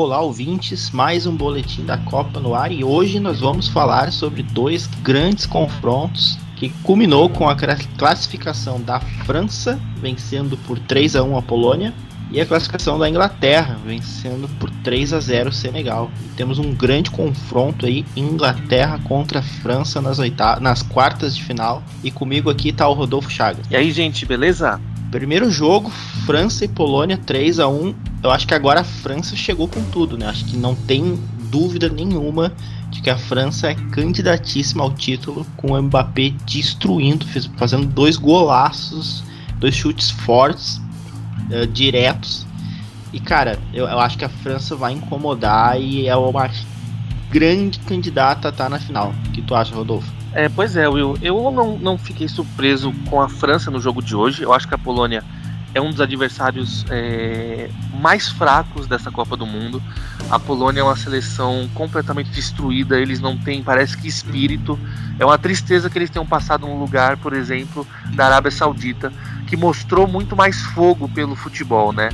Olá, ouvintes, mais um boletim da Copa no ar e hoje nós vamos falar sobre dois grandes confrontos que culminou com a classificação da França vencendo por 3 a 1 a Polônia e a classificação da Inglaterra vencendo por 3 a 0 o Senegal. E temos um grande confronto aí Inglaterra contra a França nas oitavas, nas quartas de final e comigo aqui tá o Rodolfo Chagas. E aí, gente, beleza? Primeiro jogo, França e Polônia 3 a 1 Eu acho que agora a França chegou com tudo, né? Acho que não tem dúvida nenhuma de que a França é candidatíssima ao título, com o Mbappé destruindo, fazendo dois golaços, dois chutes fortes, uh, diretos. E cara, eu, eu, acho que a França vai incomodar e é uma grande candidata a estar na final. O que tu acha, Rodolfo? É, pois é, Will. Eu não, não fiquei surpreso com a França no jogo de hoje. Eu acho que a Polônia é um dos adversários é, mais fracos dessa Copa do Mundo. A Polônia é uma seleção completamente destruída, eles não têm, parece que, espírito. É uma tristeza que eles tenham passado um lugar, por exemplo, da Arábia Saudita, que mostrou muito mais fogo pelo futebol, né?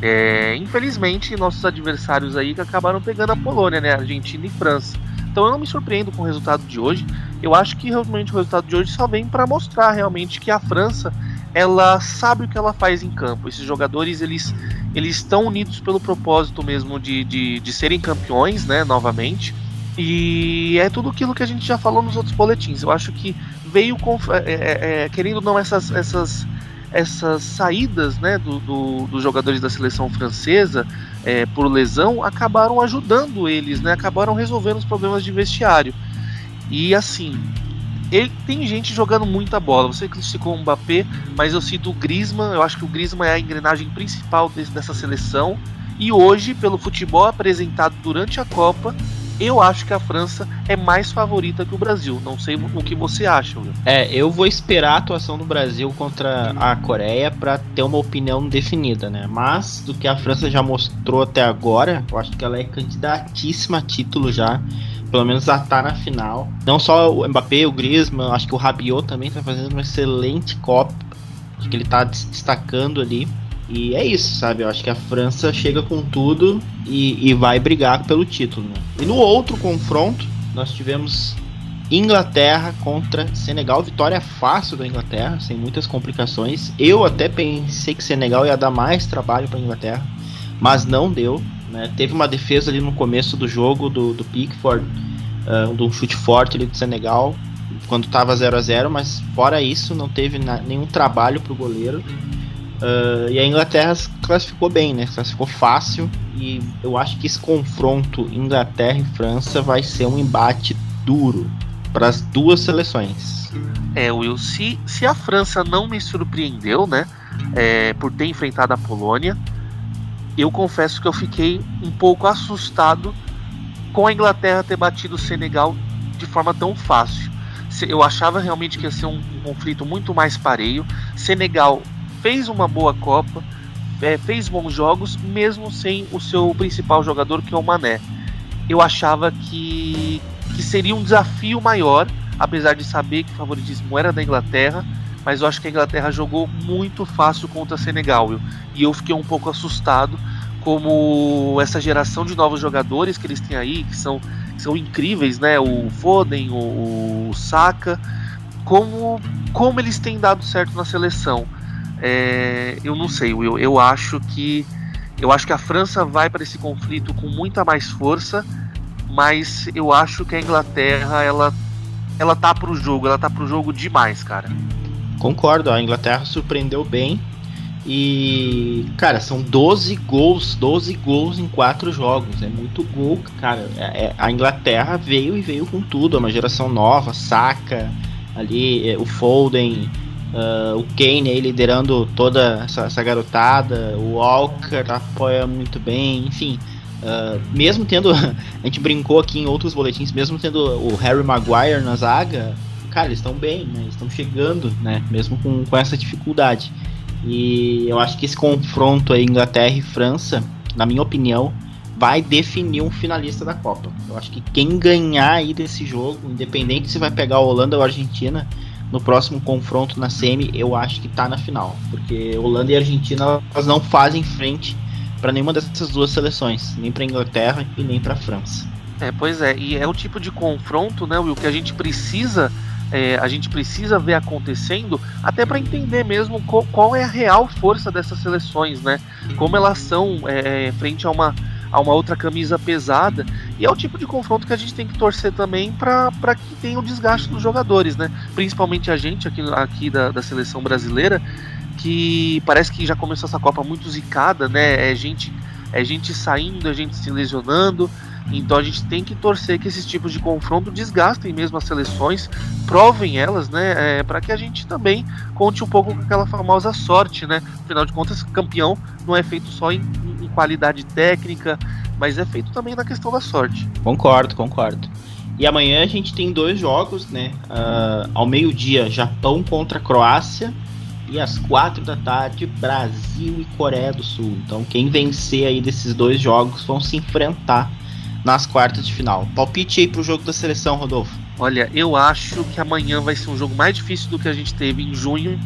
É, infelizmente, nossos adversários aí acabaram pegando a Polônia, né? Argentina e França. Então eu não me surpreendo com o resultado de hoje. Eu acho que realmente o resultado de hoje só vem para mostrar realmente que a França ela sabe o que ela faz em campo. Esses jogadores eles eles estão unidos pelo propósito mesmo de, de, de serem campeões, né? Novamente. E é tudo aquilo que a gente já falou nos outros boletins. Eu acho que veio com, é, é, é querendo ou não essas, essas essas saídas né, do, do, dos jogadores da seleção francesa é, por lesão acabaram ajudando eles, né, acabaram resolvendo os problemas de vestiário. E assim, ele tem gente jogando muita bola. Você criticou o Mbappé, mas eu cito o Griezmann. Eu acho que o Griezmann é a engrenagem principal dessa seleção. E hoje, pelo futebol apresentado durante a Copa, eu acho que a França é mais favorita que o Brasil. Não sei o que você acha. É, eu vou esperar a atuação do Brasil contra a Coreia para ter uma opinião definida, né? Mas do que a França já mostrou até agora, eu acho que ela é candidatíssima a título já. Pelo menos a estar tá na final. Não só o Mbappé, o Griezmann, acho que o Rabiot também está fazendo uma excelente Copa. Acho que ele está destacando ali. E é isso, sabe? Eu acho que a França chega com tudo e, e vai brigar pelo título. Né? E no outro confronto, nós tivemos Inglaterra contra Senegal. Vitória fácil da Inglaterra, sem muitas complicações. Eu até pensei que Senegal ia dar mais trabalho para Inglaterra, mas não deu. Né? Teve uma defesa ali no começo do jogo do, do Pickford, uh, de um chute forte ali do Senegal, quando estava 0 a 0 mas fora isso, não teve nenhum trabalho para o goleiro. Uh, e a Inglaterra classificou bem, né? Classificou fácil. E eu acho que esse confronto Inglaterra e França vai ser um embate duro para as duas seleções. É, Will, se, se a França não me surpreendeu, né? É, por ter enfrentado a Polônia, eu confesso que eu fiquei um pouco assustado com a Inglaterra ter batido o Senegal de forma tão fácil. Eu achava realmente que ia ser um, conflito muito mais pareio. Senegal fez uma boa Copa, é, fez bons jogos, mesmo sem o seu principal jogador, que é o Mané. Eu achava que, que seria um desafio maior, apesar de saber que o favoritismo era da Inglaterra, mas eu acho que a Inglaterra jogou muito fácil contra Senegal. Eu, e eu fiquei um pouco assustado como essa geração de novos jogadores que eles têm aí, que são, que são incríveis, né? O Foden, o, o Saka, como, como eles têm dado certo na seleção. É, eu não sei, Will. Eu acho que eu acho que a França vai para esse conflito com muita mais força, mas eu acho que a Inglaterra ela ela tá pro jogo, ela tá pro jogo demais, cara. Concordo, a Inglaterra surpreendeu bem. E, cara, são 12 gols, 12 gols em 4 jogos. É muito gol, cara. É, é, a Inglaterra veio e veio com tudo. É uma geração nova, saca ali, é, o Foden, Uh, o Kane aí liderando toda essa, essa, garotada, o Walker apoia muito bem, enfim. Uh, mesmo tendo, a gente brincou aqui em outros boletins, mesmo tendo o Harry Maguire na zaga, cara, eles estão bem, né? Estão chegando, né? Mesmo com, com essa dificuldade. E eu acho que esse confronto aí, Inglaterra e França, na minha opinião, vai definir um finalista da Copa. Eu acho que quem ganhar aí desse jogo, independente se vai pegar a Holanda ou a Argentina, no próximo confronto na semi, eu acho que tá na final. Porque Holanda e Argentina elas não fazem frente para nenhuma dessas duas seleções, nem para Inglaterra e nem para França. É, pois é, e é o tipo de confronto, né, Will, que a gente precisa é, a gente precisa ver acontecendo até para entender mesmo qual, qual, é a real força dessas seleções, né? Como elas são é, frente a uma, a uma outra camisa pesada. E é o tipo de confronto que a gente tem que torcer também para que tenha o desgaste dos jogadores, né? Principalmente a gente aqui, aqui da, da seleção brasileira, que parece que já começou essa Copa muito zicada, né? É gente, é gente saindo, é gente se lesionando. Então a gente tem que torcer que esses tipos de confronto desgastem mesmo as seleções, provem elas, né? É, para que a gente também conte um pouco com aquela famosa sorte, né? Afinal de contas, campeão não é feito só em, em qualidade técnica, mas é feito também na questão da sorte. Concordo, concordo. E amanhã a gente tem dois jogos, né? Uh, ao meio-dia, Japão contra Croácia. E às quatro da tarde, Brasil e Coreia do Sul. Então, quem vencer aí desses dois jogos vão se enfrentar nas quartas de final. Palpite aí pro jogo da seleção, Rodolfo. Olha, eu acho que amanhã vai ser um jogo mais difícil do que a gente teve em junho,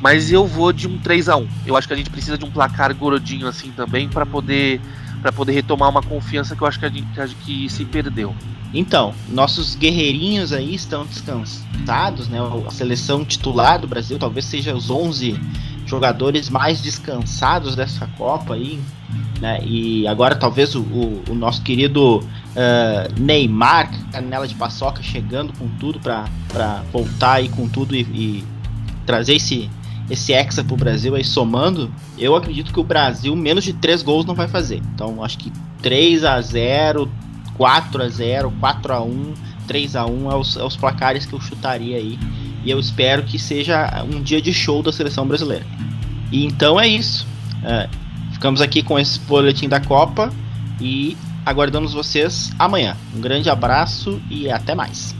mas eu vou de um 3 a 1 Eu acho que a gente precisa de um placar gordinho assim também para poder para poder retomar uma confiança que eu acho que, a gente, que se perdeu. Então, nossos guerreirinhos aí estão descansados, né? A seleção titular do Brasil talvez seja os 11 jogadores mais descansados dessa Copa aí, né? E agora talvez o, o, o nosso querido uh, Neymar, canela de paçoca, chegando com tudo para voltar aí com tudo e, e, trazer esse, esse hexa pro Brasil aí somando, eu acredito que o Brasil menos de 3 gols não vai fazer. Então acho que 3 a 0 4 a 0 4 a 1 3 a 1 é os, é os placares que eu chutaria aí. E eu espero que seja um dia de show da seleção brasileira. E então é isso. Uh, Ficamos aqui com esse boletim da Copa e aguardamos vocês amanhã. Um grande abraço e até mais.